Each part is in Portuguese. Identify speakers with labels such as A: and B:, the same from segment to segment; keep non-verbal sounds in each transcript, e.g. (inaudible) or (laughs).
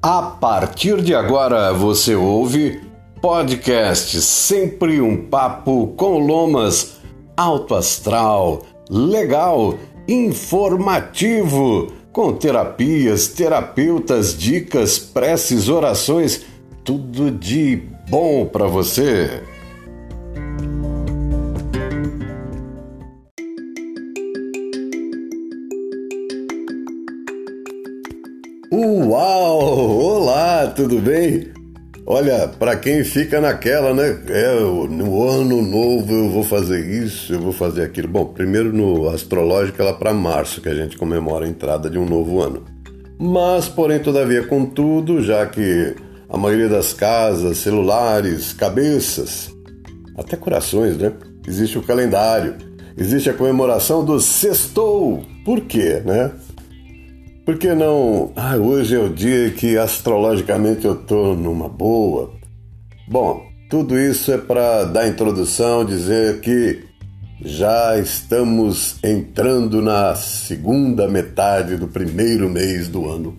A: A partir de agora você ouve podcast Sempre um Papo com Lomas, alto astral, legal, informativo, com terapias, terapeutas, dicas, preces, orações, tudo de bom para você. Tudo bem? Olha, para quem fica naquela, né? É, no ano novo eu vou fazer isso, eu vou fazer aquilo. Bom, primeiro no astrológico ela para março, que a gente comemora a entrada de um novo ano. Mas, porém, todavia, contudo, já que a maioria das casas, celulares, cabeças, até corações, né? Existe o calendário, existe a comemoração do sextou. Por quê, né? Por que não? Ah, hoje é o dia que astrologicamente eu estou numa boa. Bom, tudo isso é para dar introdução, dizer que já estamos entrando na segunda metade do primeiro mês do ano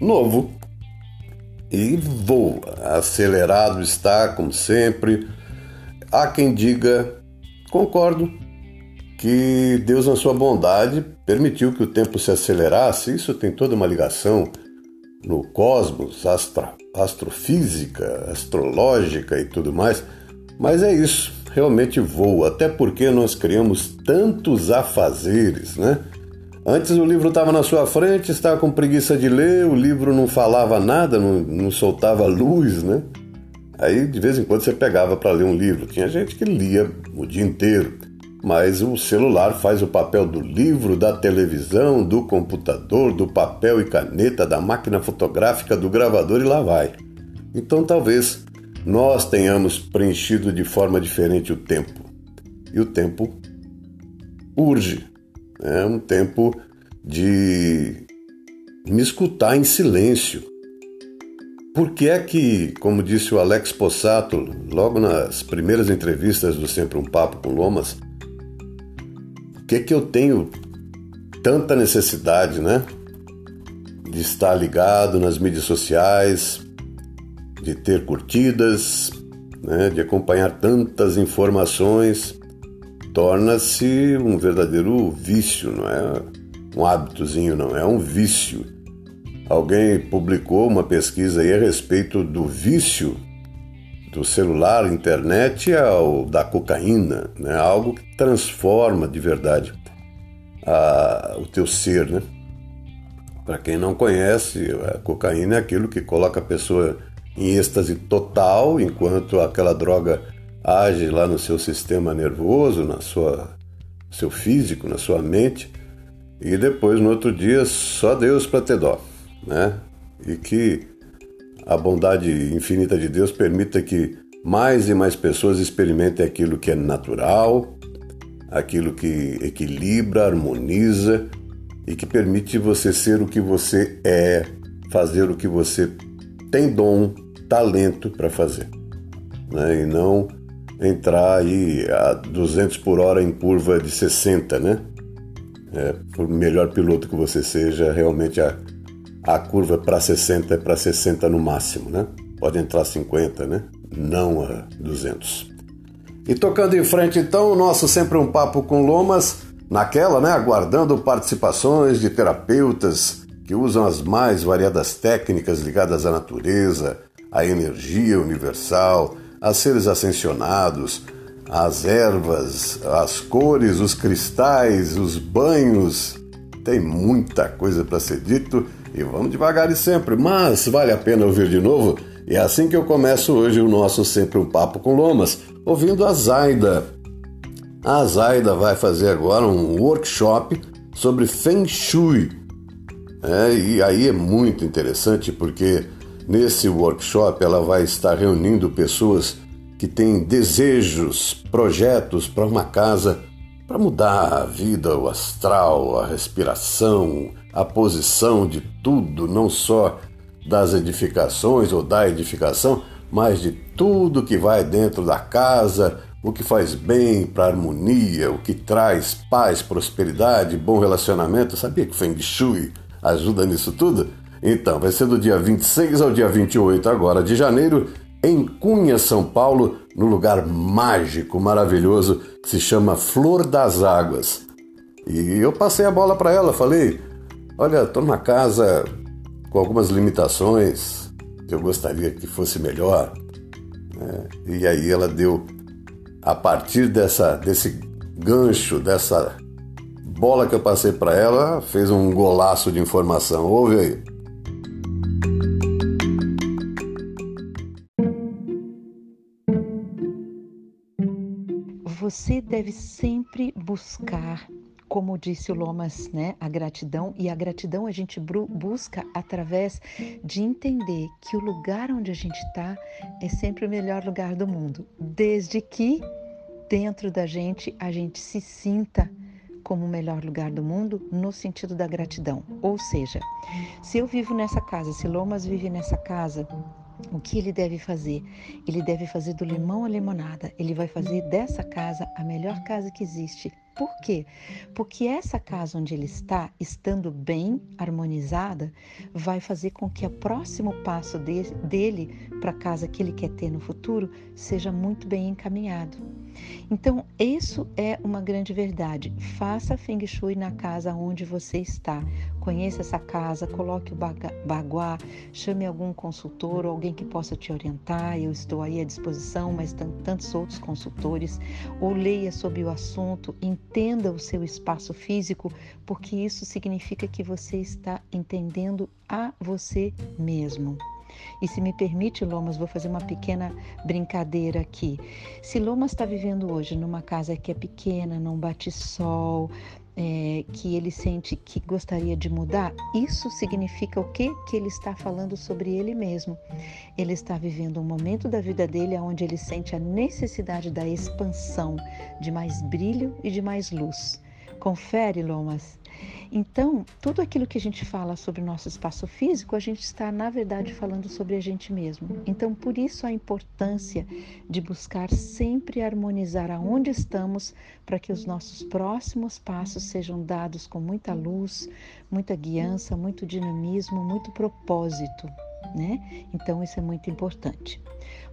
A: novo. E voa. Acelerado está, como sempre. Há quem diga, concordo, que Deus, na sua bondade, permitiu que o tempo se acelerasse. Isso tem toda uma ligação no cosmos, astra, astrofísica, astrológica e tudo mais. Mas é isso, realmente voa, até porque nós criamos tantos afazeres, né? Antes o livro estava na sua frente, estava com preguiça de ler, o livro não falava nada, não, não soltava luz, né? Aí de vez em quando você pegava para ler um livro. Tinha gente que lia o dia inteiro mas o celular faz o papel do livro, da televisão, do computador, do papel e caneta, da máquina fotográfica, do gravador e lá vai. Então talvez nós tenhamos preenchido de forma diferente o tempo. E o tempo urge. É um tempo de me escutar em silêncio. Por que é que, como disse o Alex Possato, logo nas primeiras entrevistas do Sempre um Papo com Lomas, que que eu tenho tanta necessidade, né? De estar ligado nas mídias sociais, de ter curtidas, né? de acompanhar tantas informações, torna-se um verdadeiro vício, não é um hábitozinho, não é um vício. Alguém publicou uma pesquisa aí a respeito do vício do celular, internet ao da cocaína, né? Algo que transforma de verdade a, o teu ser, né? Para quem não conhece, a cocaína é aquilo que coloca a pessoa em êxtase total, enquanto aquela droga age lá no seu sistema nervoso, na sua seu físico, na sua mente, e depois no outro dia só Deus para ter dó, né? E que a bondade infinita de Deus permita que mais e mais pessoas experimentem aquilo que é natural, aquilo que equilibra, harmoniza e que permite você ser o que você é, fazer o que você tem dom, talento para fazer. Né? E não entrar aí a 200 por hora em curva de 60, né? É, por melhor piloto que você seja, realmente a, a curva para 60 é para 60 no máximo, né? Pode entrar 50, né? Não a 200. E tocando em frente então, o nosso sempre um papo com Lomas, naquela, né, aguardando participações de terapeutas que usam as mais variadas técnicas ligadas à natureza, à energia universal, a seres ascensionados, as ervas, as cores, os cristais, os banhos. Tem muita coisa para ser dito e vamos devagar e sempre, mas vale a pena ouvir de novo. E é assim que eu começo hoje o nosso Sempre um Papo com Lomas, ouvindo a Zaida. A Zaida vai fazer agora um workshop sobre Feng Shui. É, e aí é muito interessante porque nesse workshop ela vai estar reunindo pessoas que têm desejos, projetos para uma casa para mudar a vida, o astral, a respiração, a posição de tudo, não só das edificações ou da edificação, mas de tudo que vai dentro da casa, o que faz bem para a harmonia, o que traz paz, prosperidade, bom relacionamento. Sabia que Feng Shui ajuda nisso tudo? Então, vai ser do dia 26 ao dia 28 agora de janeiro, em Cunha, São Paulo, no lugar mágico, maravilhoso, que se chama Flor das Águas. E eu passei a bola para ela, falei: Olha, estou numa casa com algumas limitações, eu gostaria que fosse melhor. É, e aí ela deu, a partir dessa, desse gancho, dessa bola que eu passei para ela, fez um golaço de informação. Ouve aí.
B: Você deve sempre buscar como disse o Lomas, né, a gratidão e a gratidão a gente busca através de entender que o lugar onde a gente está é sempre o melhor lugar do mundo, desde que dentro da gente a gente se sinta como o melhor lugar do mundo no sentido da gratidão. Ou seja, se eu vivo nessa casa, se Lomas vive nessa casa, o que ele deve fazer? Ele deve fazer do limão a limonada. Ele vai fazer dessa casa a melhor casa que existe. Por quê? Porque essa casa onde ele está, estando bem harmonizada, vai fazer com que o próximo passo de, dele para a casa que ele quer ter no futuro seja muito bem encaminhado. Então, isso é uma grande verdade. Faça Feng Shui na casa onde você está. Conheça essa casa, coloque o baguá, chame algum consultor ou alguém que possa te orientar. Eu estou aí à disposição, mas tantos outros consultores. Ou leia sobre o assunto, entenda o seu espaço físico, porque isso significa que você está entendendo a você mesmo. E se me permite, Lomas, vou fazer uma pequena brincadeira aqui. Se Lomas está vivendo hoje numa casa que é pequena, não bate sol, é, que ele sente que gostaria de mudar, isso significa o quê? Que ele está falando sobre ele mesmo. Ele está vivendo um momento da vida dele onde ele sente a necessidade da expansão, de mais brilho e de mais luz. Confere, Lomas. Então, tudo aquilo que a gente fala sobre o nosso espaço físico, a gente está, na verdade, falando sobre a gente mesmo. Então, por isso a importância de buscar sempre harmonizar aonde estamos para que os nossos próximos passos sejam dados com muita luz, muita guiança, muito dinamismo, muito propósito. Né? Então, isso é muito importante.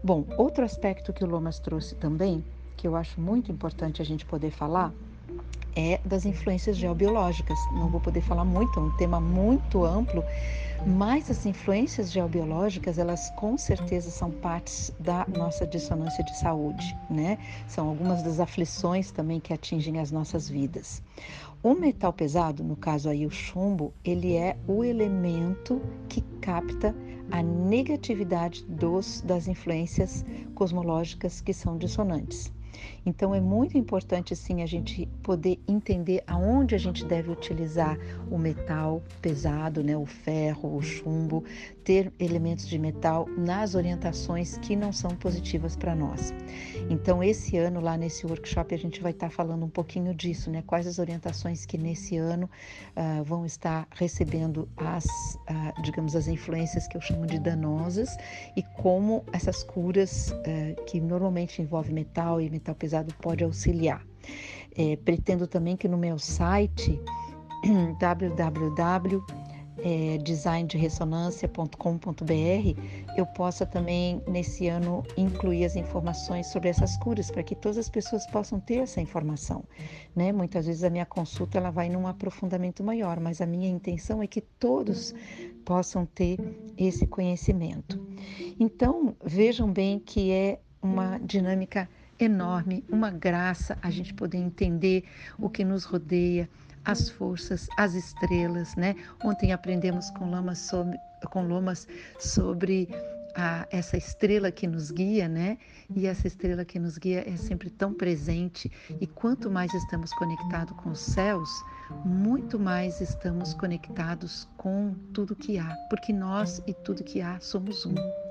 B: Bom, outro aspecto que o Lomas trouxe também, que eu acho muito importante a gente poder falar, é das influências geobiológicas. Não vou poder falar muito, é um tema muito amplo, mas as influências geobiológicas, elas com certeza são partes da nossa dissonância de saúde, né? São algumas das aflições também que atingem as nossas vidas. O metal pesado, no caso aí o chumbo, ele é o elemento que capta a negatividade dos, das influências cosmológicas que são dissonantes. Então é muito importante sim a gente poder entender aonde a gente deve utilizar o metal pesado, né, o ferro, o chumbo, ter elementos de metal nas orientações que não são positivas para nós. Então esse ano lá nesse workshop a gente vai estar tá falando um pouquinho disso, né? Quais as orientações que nesse ano uh, vão estar recebendo as, uh, digamos, as influências que eu chamo de danosas e como essas curas uh, que normalmente envolvem metal e metal pesado pode auxiliar. É, pretendo também que no meu site (clears throat) www é, eu possa também nesse ano incluir as informações sobre essas curas para que todas as pessoas possam ter essa informação, né? Muitas vezes a minha consulta ela vai num aprofundamento maior, mas a minha intenção é que todos possam ter esse conhecimento. Então vejam bem que é uma dinâmica enorme, uma graça a gente poder entender o que nos rodeia, as forças, as estrelas, né? Ontem aprendemos com Lamas sobre, com Lomas sobre a, essa estrela que nos guia, né? E essa estrela que nos guia é sempre tão presente. E quanto mais estamos conectados com os céus, muito mais estamos conectados com tudo que há, porque nós e tudo que há somos um.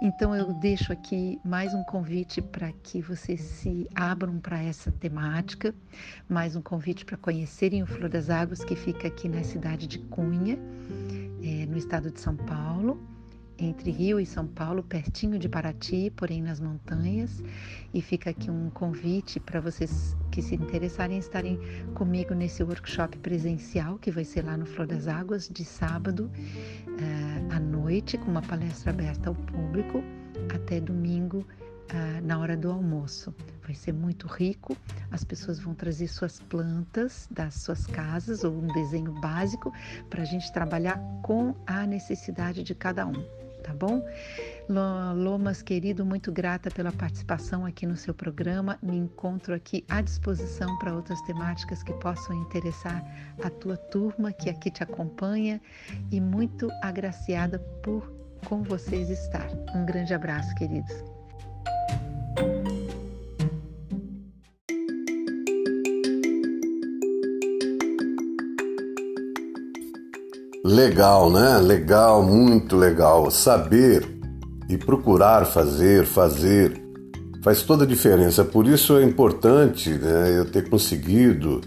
B: Então eu deixo aqui mais um convite para que vocês se abram para essa temática, mais um convite para conhecerem o Flor das Águas que fica aqui na cidade de Cunha, é, no estado de São Paulo. Entre Rio e São Paulo, pertinho de Paraty, porém nas montanhas. E fica aqui um convite para vocês que se interessarem em estarem comigo nesse workshop presencial que vai ser lá no Flor das Águas de sábado uh, à noite, com uma palestra aberta ao público, até domingo ah, na hora do almoço. Vai ser muito rico. As pessoas vão trazer suas plantas das suas casas ou um desenho básico para a gente trabalhar com a necessidade de cada um. Tá bom? Lomas, querido, muito grata pela participação aqui no seu programa. Me encontro aqui à disposição para outras temáticas que possam interessar a tua turma que aqui te acompanha e muito agraciada por com vocês estar. Um grande abraço, queridos.
A: Legal, né? Legal, muito legal. Saber e procurar fazer, fazer, faz toda a diferença. Por isso é importante né, eu ter conseguido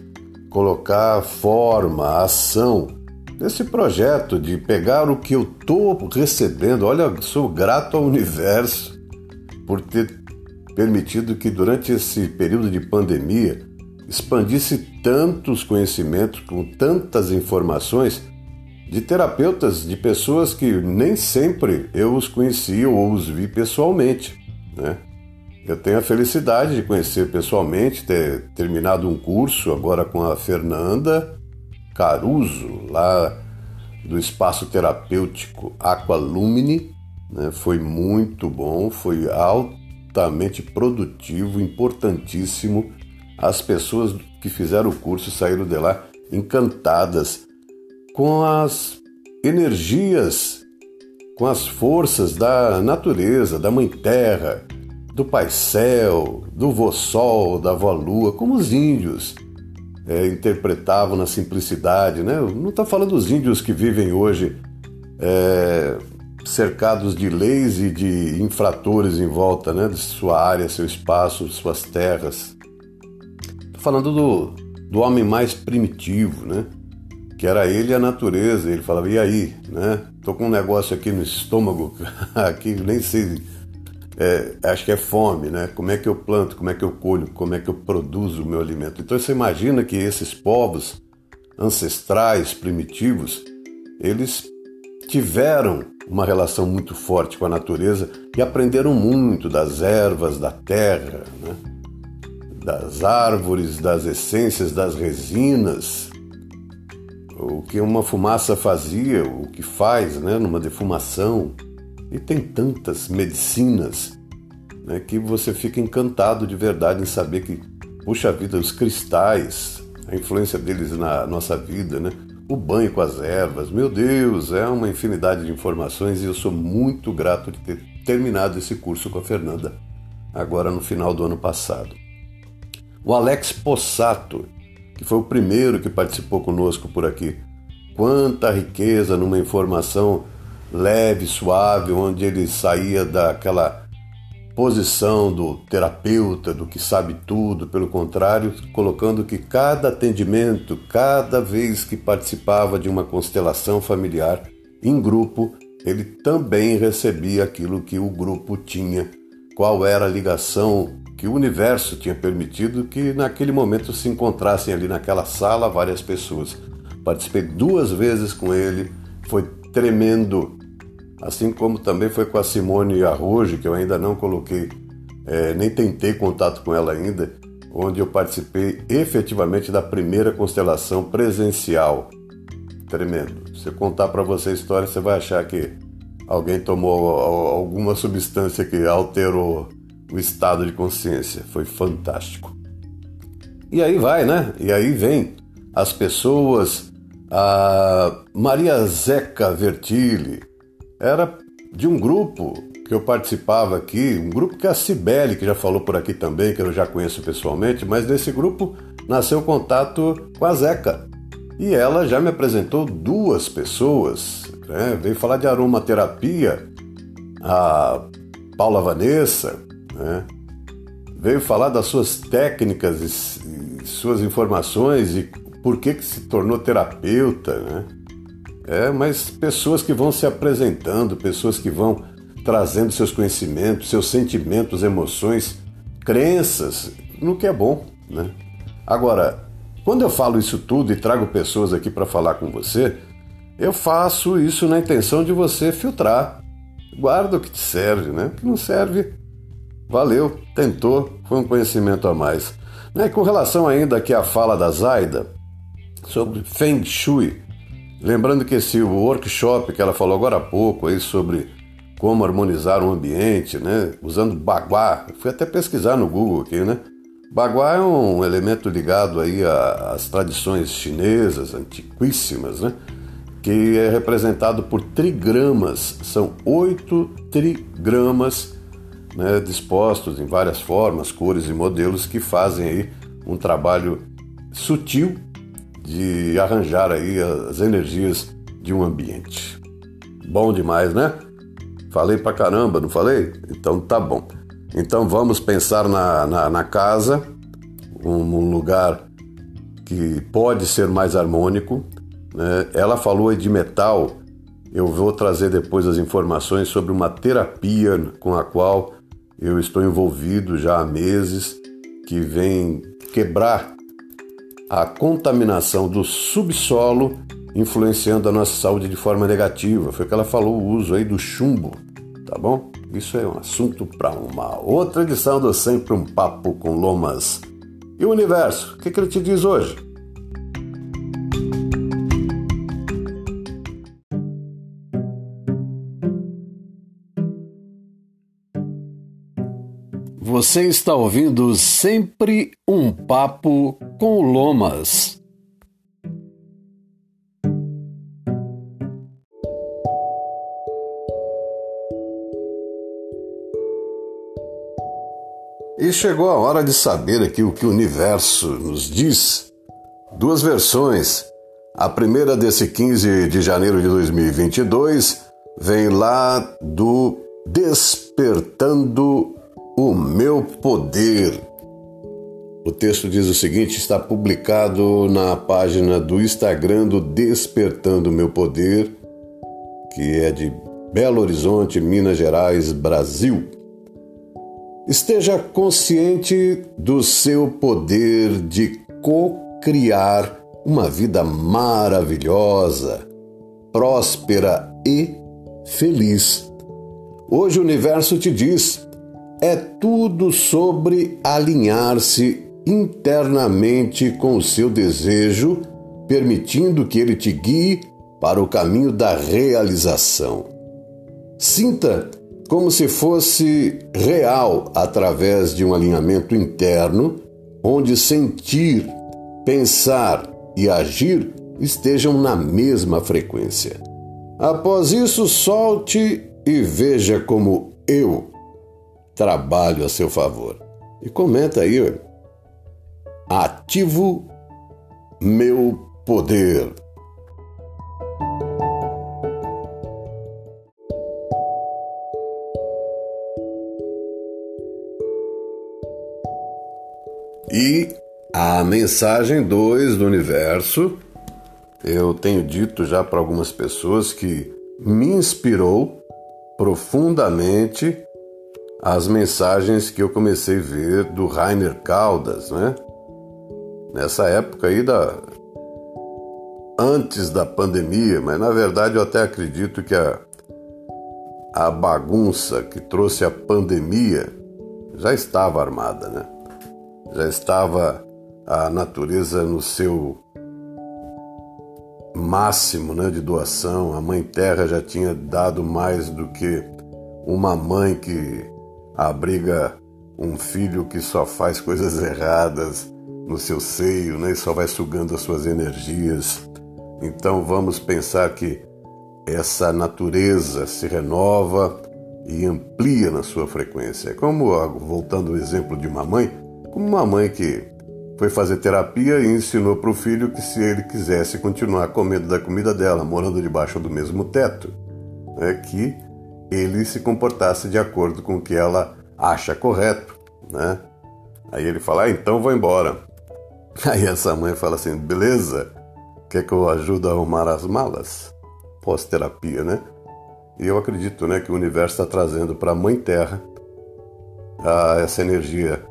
A: colocar forma, ação nesse projeto de pegar o que eu estou recebendo. Olha, sou grato ao universo por ter permitido que durante esse período de pandemia expandisse tantos conhecimentos, com tantas informações de terapeutas, de pessoas que nem sempre eu os conhecia ou os vi pessoalmente. Né? Eu tenho a felicidade de conhecer pessoalmente, ter terminado um curso agora com a Fernanda Caruso, lá do Espaço Terapêutico Aqualumine. Né? Foi muito bom, foi altamente produtivo, importantíssimo. As pessoas que fizeram o curso saíram de lá encantadas com as energias, com as forças da natureza, da Mãe Terra, do Pai Céu, do Vô Sol, da Vó Lua, como os índios é, interpretavam na simplicidade. Né? Não está falando dos índios que vivem hoje é, cercados de leis e de infratores em volta né? de sua área, seu espaço, suas terras. Estou falando do, do homem mais primitivo, né? Que era ele e a natureza. Ele falava, e aí, né? Tô com um negócio aqui no estômago, (laughs) aqui nem sei, é, acho que é fome, né? Como é que eu planto, como é que eu colho, como é que eu produzo o meu alimento. Então você imagina que esses povos ancestrais, primitivos, eles tiveram uma relação muito forte com a natureza e aprenderam muito das ervas, da terra, né? das árvores, das essências, das resinas, o que uma fumaça fazia, o que faz né, numa defumação. E tem tantas medicinas né, que você fica encantado de verdade em saber que, puxa vida, os cristais, a influência deles na nossa vida, né? o banho com as ervas, meu Deus, é uma infinidade de informações e eu sou muito grato de ter terminado esse curso com a Fernanda, agora no final do ano passado. O Alex Possato, que foi o primeiro que participou conosco por aqui. Quanta riqueza numa informação leve, suave, onde ele saía daquela posição do terapeuta, do que sabe tudo, pelo contrário, colocando que cada atendimento, cada vez que participava de uma constelação familiar em grupo, ele também recebia aquilo que o grupo tinha, qual era a ligação que o universo tinha permitido que naquele momento se encontrassem ali naquela sala várias pessoas. Participei duas vezes com ele, foi tremendo. Assim como também foi com a Simone Arrojo, que eu ainda não coloquei, é, nem tentei contato com ela ainda, onde eu participei efetivamente da primeira constelação presencial. Tremendo. Se eu contar para você a história, você vai achar que alguém tomou alguma substância que alterou o estado de consciência. Foi fantástico. E aí vai, né? E aí vem as pessoas. A Maria Zeca Vertili era de um grupo que eu participava aqui, um grupo que a Cibele, que já falou por aqui também, que eu já conheço pessoalmente, mas desse grupo nasceu contato com a Zeca. E ela já me apresentou duas pessoas, né? veio falar de aromaterapia, a Paula Vanessa, né? veio falar das suas técnicas e, suas informações e por que, que se tornou terapeuta. Né? É, mas pessoas que vão se apresentando, pessoas que vão trazendo seus conhecimentos, seus sentimentos, emoções, crenças, no que é bom, né? Agora, quando eu falo isso tudo e trago pessoas aqui para falar com você, eu faço isso na intenção de você filtrar. Guarda o que te serve, né? O que não serve, valeu, tentou, foi um conhecimento a mais. Né? Com relação ainda aqui à fala da Zaida sobre Feng Shui, lembrando que esse workshop que ela falou agora há pouco aí sobre como harmonizar o ambiente, né? Usando baguá, fui até pesquisar no Google aqui, né? Baguá é um elemento ligado aí às tradições chinesas antiquíssimas, né? Que é representado por trigramas, são oito trigramas né, dispostos em várias formas, cores e modelos que fazem aí um trabalho sutil de arranjar aí as energias de um ambiente. Bom demais, né? Falei pra caramba, não falei? Então tá bom. Então vamos pensar na, na, na casa, um, lugar que pode ser mais harmônico. Né? Ela falou de metal, eu vou trazer depois as informações sobre uma terapia com a qual eu estou envolvido já há meses, que vem quebrar a contaminação do subsolo influenciando a nossa saúde de forma negativa. Foi o que ela falou, o uso aí do chumbo, tá bom? Isso é um assunto para uma outra edição do Sempre um Papo com Lomas. E o universo, o que, que ele te diz hoje? Você está ouvindo sempre um papo com Lomas. E chegou a hora de saber aqui o que o universo nos diz. Duas versões. A primeira desse 15 de janeiro de 2022 vem lá do Despertando o Meu Poder. O texto diz o seguinte: está publicado na página do Instagram do Despertando Meu Poder, que é de Belo Horizonte, Minas Gerais, Brasil. Esteja consciente do seu poder de co-criar uma vida maravilhosa, próspera e feliz. Hoje o universo te diz: é tudo sobre alinhar-se internamente com o seu desejo, permitindo que ele te guie para o caminho da realização. Sinta como se fosse real através de um alinhamento interno, onde sentir, pensar e agir estejam na mesma frequência. Após isso, solte e veja como eu trabalho a seu favor. E comenta aí, ativo meu poder. E a mensagem 2 do universo, eu tenho dito já para algumas pessoas que me inspirou profundamente as mensagens que eu comecei a ver do Rainer Caldas, né? Nessa época aí da antes da pandemia, mas na verdade eu até acredito que a a bagunça que trouxe a pandemia já estava armada, né? já estava a natureza no seu máximo né, de doação. A Mãe Terra já tinha dado mais do que uma mãe que abriga um filho que só faz coisas erradas no seu seio né, e só vai sugando as suas energias. Então vamos pensar que essa natureza se renova e amplia na sua frequência. Como, voltando ao exemplo de uma mãe, como uma mãe que foi fazer terapia e ensinou para o filho que se ele quisesse continuar comendo da comida dela, morando debaixo do mesmo teto, é que ele se comportasse de acordo com o que ela acha correto, né? Aí ele fala, ah, então vou embora. (laughs) Aí essa mãe fala assim, beleza, quer que eu ajude a arrumar as malas? pós-terapia, né? E eu acredito, né, que o universo está trazendo para a Mãe Terra a, essa energia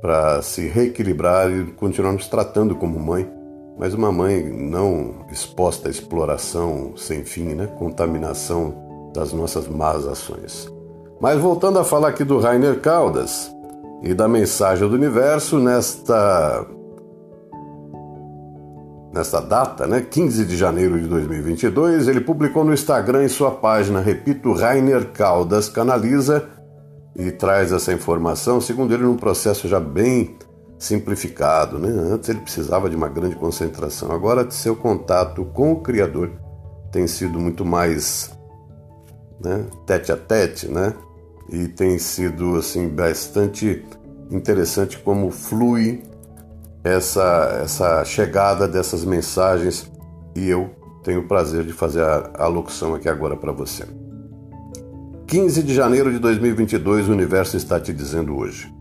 A: para se reequilibrar e continuar nos tratando como mãe, mas uma mãe não exposta à exploração sem fim, né? Contaminação das nossas más ações. Mas voltando a falar aqui do Rainer Caldas e da mensagem do universo nesta nesta data, né, 15 de janeiro de 2022, ele publicou no Instagram em sua página, repito, Rainer Caldas canaliza e traz essa informação, segundo ele, num processo já bem simplificado. Né? Antes ele precisava de uma grande concentração, agora seu contato com o Criador tem sido muito mais né, tete a tete, né? E tem sido assim bastante interessante como flui essa, essa chegada dessas mensagens e eu tenho o prazer de fazer a, a locução aqui agora para você. 15 de janeiro de 2022, o universo está te dizendo hoje.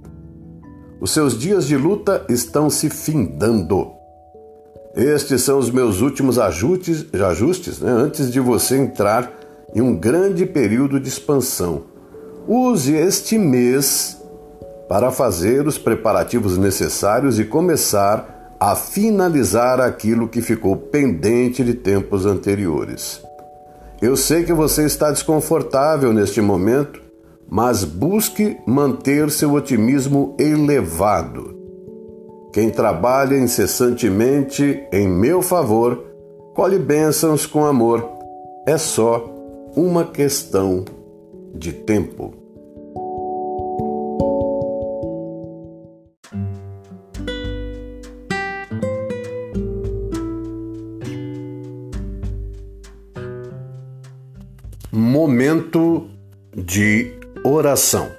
A: Os seus dias de luta estão se findando. Estes são os meus últimos ajustes, ajustes né, antes de você entrar em um grande período de expansão. Use este mês para fazer os preparativos necessários e começar a finalizar aquilo que ficou pendente de tempos anteriores. Eu sei que você está desconfortável neste momento, mas busque manter seu otimismo elevado. Quem trabalha incessantemente em meu favor, colhe bênçãos com amor. É só uma questão de tempo. Momento de oração.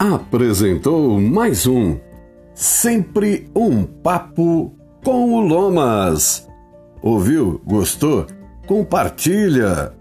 A: apresentou mais um Sempre um Papo com o Lomas. Ouviu? Gostou? Compartilha!